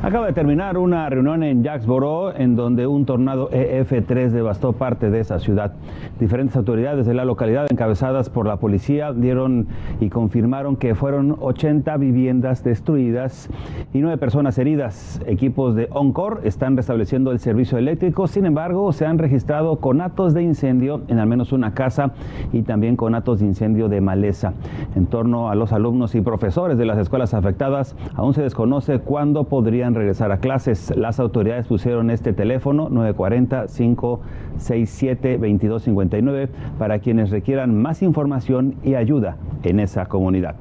Acaba de terminar una reunión en Jacksboro en donde un tornado EF3 devastó parte de esa ciudad. Diferentes autoridades de la localidad encabezadas por la policía dieron y confirmaron que fueron 80 viviendas destruidas y nueve personas heridas. Equipos de Oncor están restableciendo el servicio eléctrico, sin embargo se han registrado conatos de incendio en al menos una casa y también conatos de incendio de maleza. En torno a los alumnos y profesores de las escuelas afectadas, aún se desconoce cuándo podrían regresar a clases. Las autoridades pusieron este teléfono 940-567-2259 para quienes requieran más información y ayuda en esa comunidad.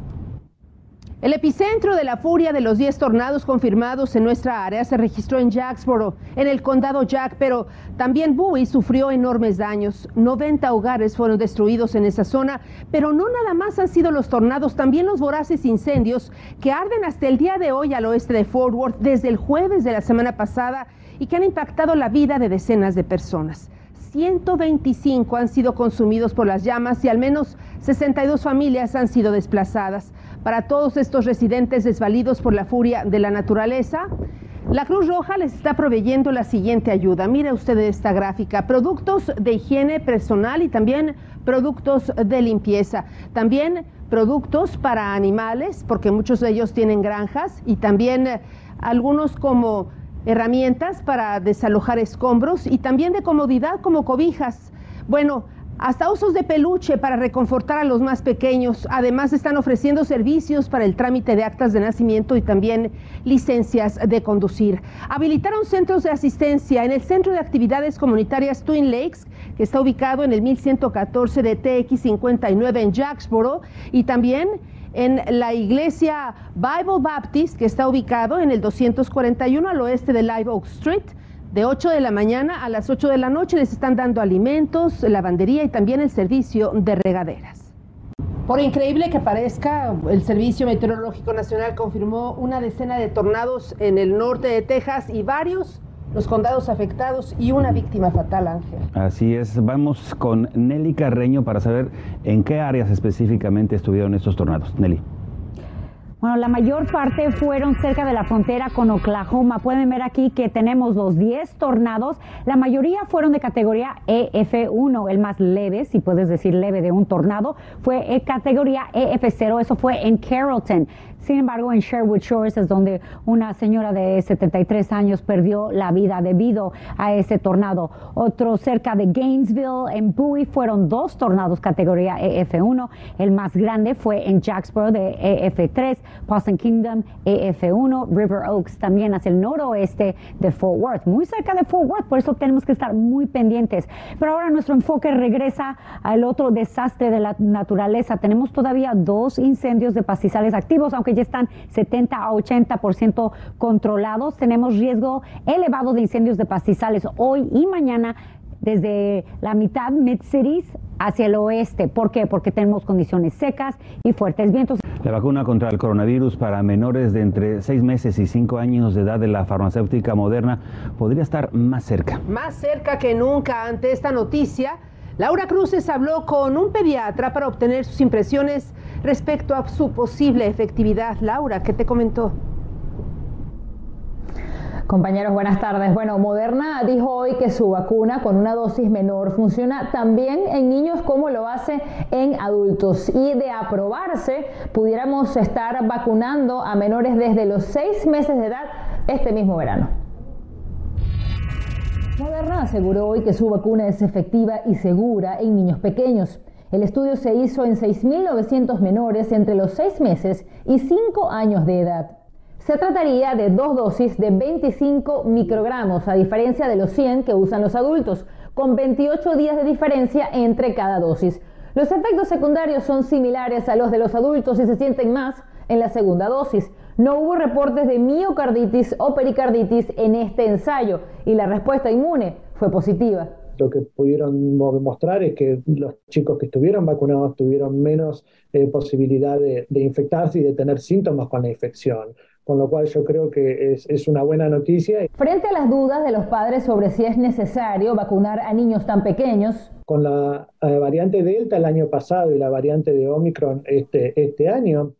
El epicentro de la furia de los 10 tornados confirmados en nuestra área se registró en Jacksboro, en el condado Jack, pero también Bowie sufrió enormes daños. 90 hogares fueron destruidos en esa zona, pero no nada más han sido los tornados, también los voraces incendios que arden hasta el día de hoy al oeste de Fort Worth desde el jueves de la semana pasada y que han impactado la vida de decenas de personas. 125 han sido consumidos por las llamas y al menos 62 familias han sido desplazadas. Para todos estos residentes desvalidos por la furia de la naturaleza, la Cruz Roja les está proveyendo la siguiente ayuda. Mire usted esta gráfica. Productos de higiene personal y también productos de limpieza. También productos para animales, porque muchos de ellos tienen granjas y también eh, algunos como herramientas para desalojar escombros y también de comodidad como cobijas. Bueno, hasta usos de peluche para reconfortar a los más pequeños. Además, están ofreciendo servicios para el trámite de actas de nacimiento y también licencias de conducir. Habilitaron centros de asistencia en el Centro de Actividades Comunitarias Twin Lakes, que está ubicado en el 1114 de TX59 en Jacksboro, y también en la iglesia Bible Baptist, que está ubicado en el 241 al oeste de Live Oak Street. De 8 de la mañana a las 8 de la noche les están dando alimentos, lavandería y también el servicio de regaderas. Por increíble que parezca, el Servicio Meteorológico Nacional confirmó una decena de tornados en el norte de Texas y varios los condados afectados y una víctima fatal, Ángel. Así es, vamos con Nelly Carreño para saber en qué áreas específicamente estuvieron estos tornados. Nelly. Bueno, la mayor parte fueron cerca de la frontera con Oklahoma. Pueden ver aquí que tenemos los 10 tornados. La mayoría fueron de categoría EF1, el más leve, si puedes decir leve de un tornado, fue categoría EF0, eso fue en Carrollton. Sin embargo, en Sherwood Shores es donde una señora de 73 años perdió la vida debido a ese tornado. Otro cerca de Gainesville, en Bowie, fueron dos tornados categoría EF1. El más grande fue en Jacksboro de EF3, Boston Kingdom EF1, River Oaks también hacia el noroeste de Fort Worth, muy cerca de Fort Worth, por eso tenemos que estar muy pendientes. Pero ahora nuestro enfoque regresa al otro desastre de la naturaleza. Tenemos todavía dos incendios de pastizales activos, aunque ya están 70 a 80% controlados. Tenemos riesgo elevado de incendios de pastizales hoy y mañana desde la mitad Mid-Cities hacia el oeste. ¿Por qué? Porque tenemos condiciones secas y fuertes vientos. La vacuna contra el coronavirus para menores de entre 6 meses y 5 años de edad de la farmacéutica moderna podría estar más cerca. Más cerca que nunca ante esta noticia. Laura Cruces habló con un pediatra para obtener sus impresiones respecto a su posible efectividad. Laura, ¿qué te comentó? Compañeros, buenas tardes. Bueno, Moderna dijo hoy que su vacuna con una dosis menor funciona también en niños como lo hace en adultos. Y de aprobarse, pudiéramos estar vacunando a menores desde los seis meses de edad este mismo verano. Moderna aseguró hoy que su vacuna es efectiva y segura en niños pequeños. El estudio se hizo en 6.900 menores entre los 6 meses y 5 años de edad. Se trataría de dos dosis de 25 microgramos, a diferencia de los 100 que usan los adultos, con 28 días de diferencia entre cada dosis. Los efectos secundarios son similares a los de los adultos y se sienten más en la segunda dosis. No hubo reportes de miocarditis o pericarditis en este ensayo y la respuesta inmune fue positiva. lo que pudieron demostrar es que los chicos que estuvieron vacunados tuvieron menos eh, posibilidad de, infectarse y de tener síntomas con la infección con lo cual yo creo que es, una buena noticia. Frente a las dudas de los padres sobre si es necesario vacunar a niños tan pequeños. Con la eh, variante Delta el año pasado y la variante de Omicron este, este año,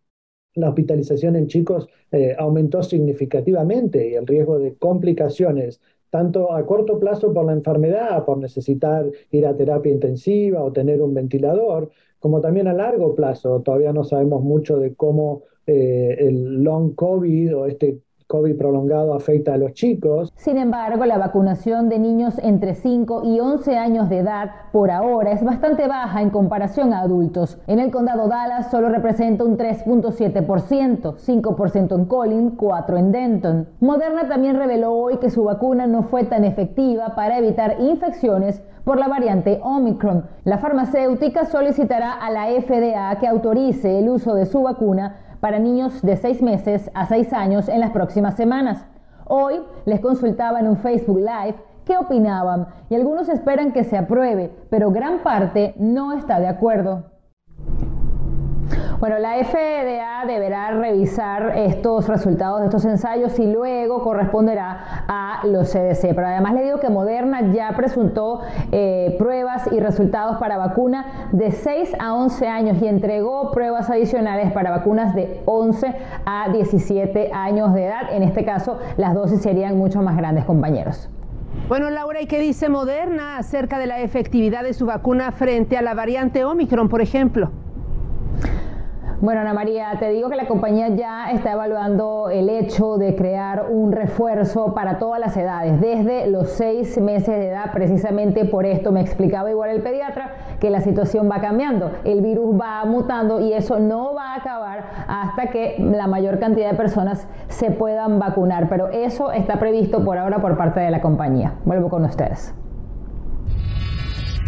la hospitalización en chicos eh, aumentó significativamente y el riesgo de complicaciones tanto a corto plazo por la enfermedad, por necesitar ir a terapia intensiva o tener un ventilador, como también a largo plazo. Todavía no sabemos mucho de cómo eh, el long COVID o este COVID prolongado afecta a los chicos. Sin embargo, la vacunación de niños entre 5 y 11 años de edad por ahora es bastante baja en comparación a adultos. En el condado Dallas solo representa un 3.7%, 5% en Collin, 4% en Denton. Moderna también reveló hoy que su vacuna no fue tan efectiva para evitar infecciones por la variante Omicron. La farmacéutica solicitará a la FDA que autorice el uso de su vacuna para niños de 6 meses a 6 años en las próximas semanas. Hoy les consultaba en un Facebook Live qué opinaban y algunos esperan que se apruebe, pero gran parte no está de acuerdo. Bueno, la FDA deberá revisar estos resultados de estos ensayos y luego corresponderá a los CDC. Pero además le digo que Moderna ya presentó eh, pruebas y resultados para vacuna de 6 a 11 años y entregó pruebas adicionales para vacunas de 11 a 17 años de edad. En este caso, las dosis serían mucho más grandes, compañeros. Bueno, Laura, ¿y qué dice Moderna acerca de la efectividad de su vacuna frente a la variante Omicron, por ejemplo? Bueno, Ana María, te digo que la compañía ya está evaluando el hecho de crear un refuerzo para todas las edades, desde los seis meses de edad. Precisamente por esto me explicaba igual el pediatra que la situación va cambiando, el virus va mutando y eso no va a acabar hasta que la mayor cantidad de personas se puedan vacunar. Pero eso está previsto por ahora por parte de la compañía. Vuelvo con ustedes.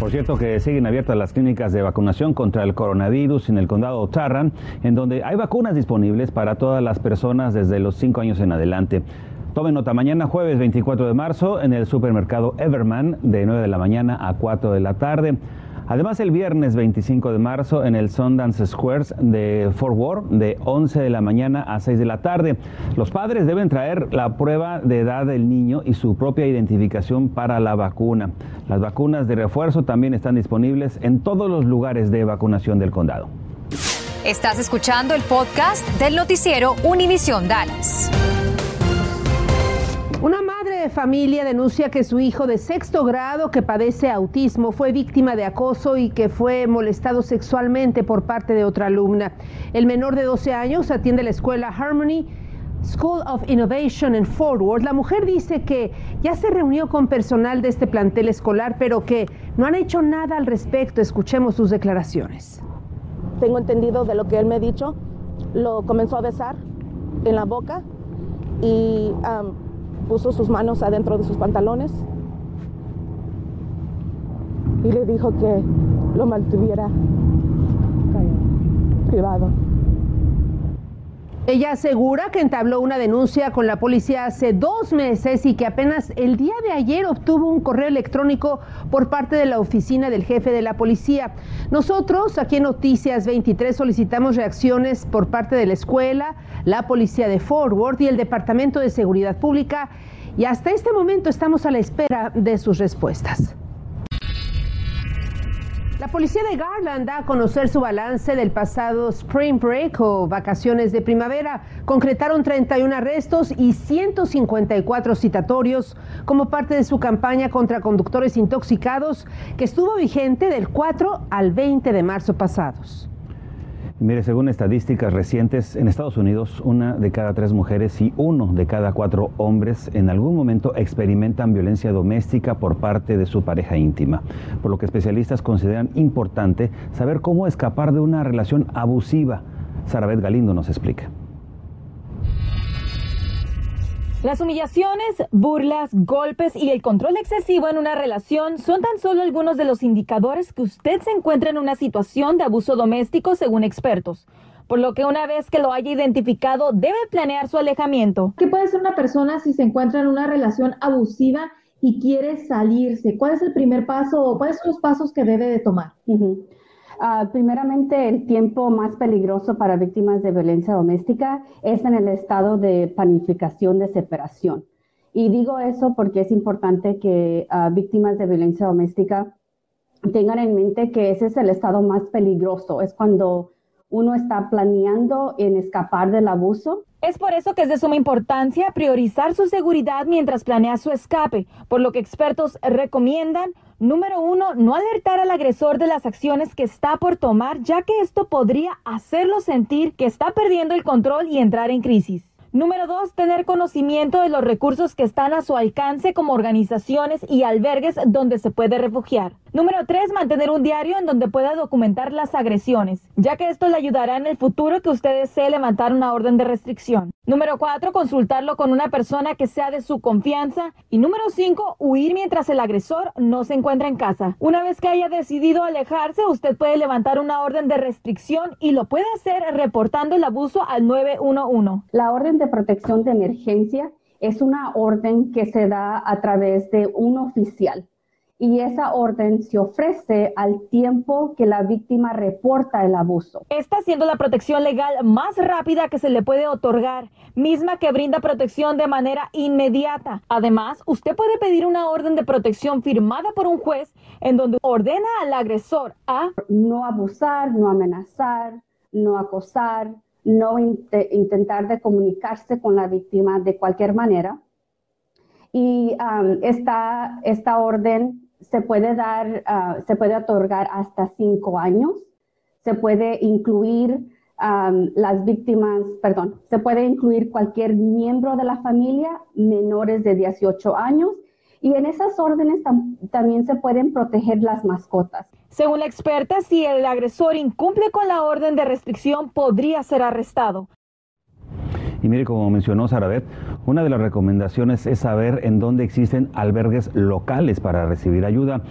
Por cierto que siguen abiertas las clínicas de vacunación contra el coronavirus en el condado Tarrant, en donde hay vacunas disponibles para todas las personas desde los 5 años en adelante. Tomen nota, mañana jueves 24 de marzo en el supermercado Everman de 9 de la mañana a 4 de la tarde. Además, el viernes 25 de marzo en el Sundance Squares de Fort Worth de 11 de la mañana a 6 de la tarde. Los padres deben traer la prueba de edad del niño y su propia identificación para la vacuna. Las vacunas de refuerzo también están disponibles en todos los lugares de vacunación del condado. Estás escuchando el podcast del noticiero Univisión Dallas. Familia denuncia que su hijo de sexto grado que padece autismo fue víctima de acoso y que fue molestado sexualmente por parte de otra alumna. El menor de 12 años atiende la escuela Harmony School of Innovation en Forward. La mujer dice que ya se reunió con personal de este plantel escolar, pero que no han hecho nada al respecto. Escuchemos sus declaraciones. Tengo entendido de lo que él me ha dicho. Lo comenzó a besar en la boca y puso sus manos adentro de sus pantalones y le dijo que lo mantuviera privado. Ella asegura que entabló una denuncia con la policía hace dos meses y que apenas el día de ayer obtuvo un correo electrónico por parte de la oficina del jefe de la policía. Nosotros aquí en Noticias 23 solicitamos reacciones por parte de la escuela, la policía de Forward y el Departamento de Seguridad Pública y hasta este momento estamos a la espera de sus respuestas. La policía de Garland da a conocer su balance del pasado Spring Break o vacaciones de primavera. Concretaron 31 arrestos y 154 citatorios como parte de su campaña contra conductores intoxicados que estuvo vigente del 4 al 20 de marzo pasados. Mire, según estadísticas recientes, en Estados Unidos una de cada tres mujeres y uno de cada cuatro hombres en algún momento experimentan violencia doméstica por parte de su pareja íntima, por lo que especialistas consideran importante saber cómo escapar de una relación abusiva. Sarabeth Galindo nos explica. Las humillaciones, burlas, golpes y el control excesivo en una relación son tan solo algunos de los indicadores que usted se encuentra en una situación de abuso doméstico según expertos. Por lo que una vez que lo haya identificado, debe planear su alejamiento. ¿Qué puede ser una persona si se encuentra en una relación abusiva y quiere salirse, ¿cuál es el primer paso o cuáles son los pasos que debe de tomar? Ah, primeramente, el tiempo más peligroso para víctimas de violencia doméstica es en el estado de panificación de separación. Y digo eso porque es importante que uh, víctimas de violencia doméstica tengan en mente que ese es el estado más peligroso, es cuando uno está planeando en escapar del abuso. Es por eso que es de suma importancia priorizar su seguridad mientras planea su escape, por lo que expertos recomiendan, número uno, no alertar al agresor de las acciones que está por tomar, ya que esto podría hacerlo sentir que está perdiendo el control y entrar en crisis. Número dos, tener conocimiento de los recursos que están a su alcance como organizaciones y albergues donde se puede refugiar. Número tres, mantener un diario en donde pueda documentar las agresiones, ya que esto le ayudará en el futuro que usted desee levantar una orden de restricción. Número cuatro, consultarlo con una persona que sea de su confianza. Y número cinco, huir mientras el agresor no se encuentra en casa. Una vez que haya decidido alejarse, usted puede levantar una orden de restricción y lo puede hacer reportando el abuso al 911. La orden de protección de emergencia es una orden que se da a través de un oficial y esa orden se ofrece al tiempo que la víctima reporta el abuso. Está siendo la protección legal más rápida que se le puede otorgar, misma que brinda protección de manera inmediata. Además, usted puede pedir una orden de protección firmada por un juez en donde ordena al agresor a no abusar, no amenazar, no acosar, no intentar de comunicarse con la víctima de cualquier manera. Y um, esta, esta orden se puede dar, ah, se puede otorgar hasta cinco años. Se puede incluir las víctimas, perdón, se puede incluir cualquier miembro de la familia menores de 18 años y en esas órdenes también se pueden proteger las mascotas. Según la experta, si el agresor incumple con la orden de restricción, podría ser arrestado. Y mire, como mencionó Sarabet, una de las recomendaciones es saber en dónde existen albergues locales para recibir ayuda.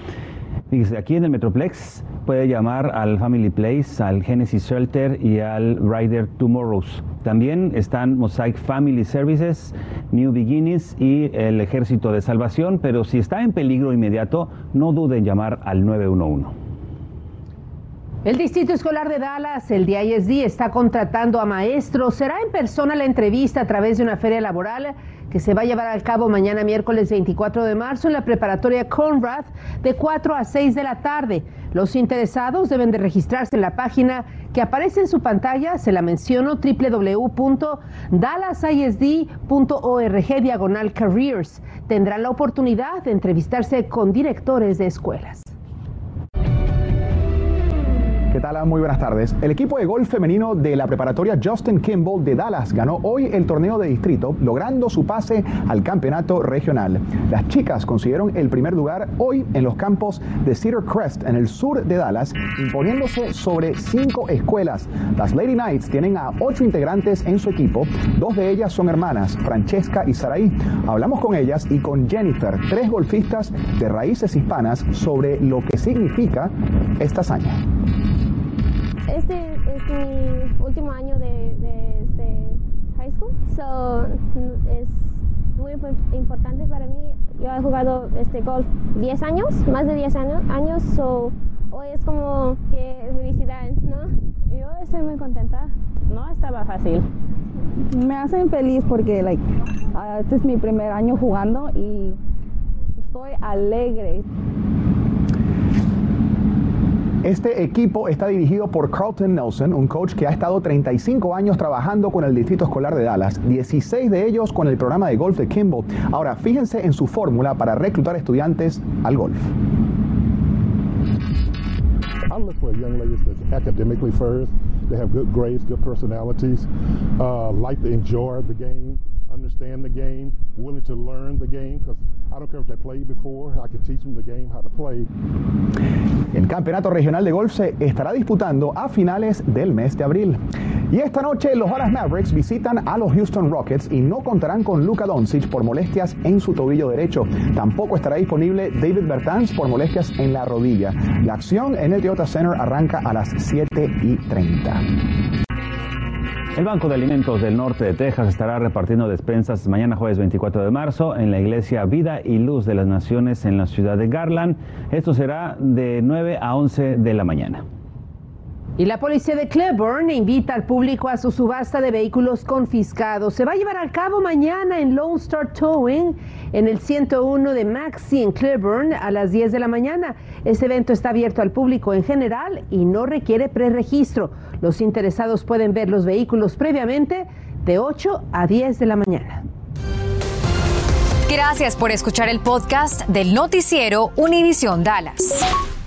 Fíjese, aquí en el Metroplex puede llamar al Family Place, al Genesis Shelter y al Rider Tomorrows. También están Mosaic Family Services, New Beginnings y el Ejército de Salvación, pero si está en peligro inmediato, no duden en llamar al 911. El Distrito Escolar de Dallas, el DISD, está contratando a maestros. Será en persona la entrevista a través de una feria laboral que se va a llevar a cabo mañana miércoles 24 de marzo en la preparatoria Conrad de 4 a 6 de la tarde. Los interesados deben de registrarse en la página que aparece en su pantalla, se la menciono, www.dallasisd.org diagonal careers. Tendrán la oportunidad de entrevistarse con directores de escuelas. Muy buenas tardes. El equipo de golf femenino de la preparatoria Justin Kimball de Dallas ganó hoy el torneo de distrito, logrando su pase al campeonato regional. Las chicas consiguieron el primer lugar hoy en los campos de Cedar Crest, en el sur de Dallas, imponiéndose sobre cinco escuelas. Las Lady Knights tienen a ocho integrantes en su equipo, dos de ellas son hermanas, Francesca y Saraí. Hablamos con ellas y con Jennifer, tres golfistas de raíces hispanas, sobre lo que significa esta hazaña. Este es mi último año de, de este high school, so es muy importante para mí. Yo he jugado este golf 10 años, más de 10 años, años so hoy es como que felicidad, ¿no? Yo estoy muy contenta. No estaba fácil. Me hacen feliz porque like, ah, este es mi primer año jugando y estoy alegre. Este equipo está dirigido por Carlton Nelson, un coach que ha estado 35 años trabajando con el Distrito Escolar de Dallas, 16 de ellos con el programa de golf de Kimball. Ahora, fíjense en su fórmula para reclutar estudiantes al golf. I look for young ladies that's academically first, they have good grades, good personalities, uh, like to enjoy the game, understand the game, willing to learn the game, because I don't care if they played before, I can teach them the game how to play. El campeonato regional de golf se estará disputando a finales del mes de abril. Y esta noche los Dallas Mavericks visitan a los Houston Rockets y no contarán con Luka Doncic por molestias en su tobillo derecho. Tampoco estará disponible David Bertans por molestias en la rodilla. La acción en el Toyota Center arranca a las 7 y 30. El Banco de Alimentos del Norte de Texas estará repartiendo despensas mañana jueves 24 de marzo en la iglesia Vida y Luz de las Naciones en la ciudad de Garland. Esto será de 9 a 11 de la mañana. Y la policía de Cleburne invita al público a su subasta de vehículos confiscados. Se va a llevar a cabo mañana en Lone Star Towing, en el 101 de Maxi en Cleburne, a las 10 de la mañana. Este evento está abierto al público en general y no requiere preregistro. Los interesados pueden ver los vehículos previamente de 8 a 10 de la mañana. Gracias por escuchar el podcast del noticiero Univisión Dallas.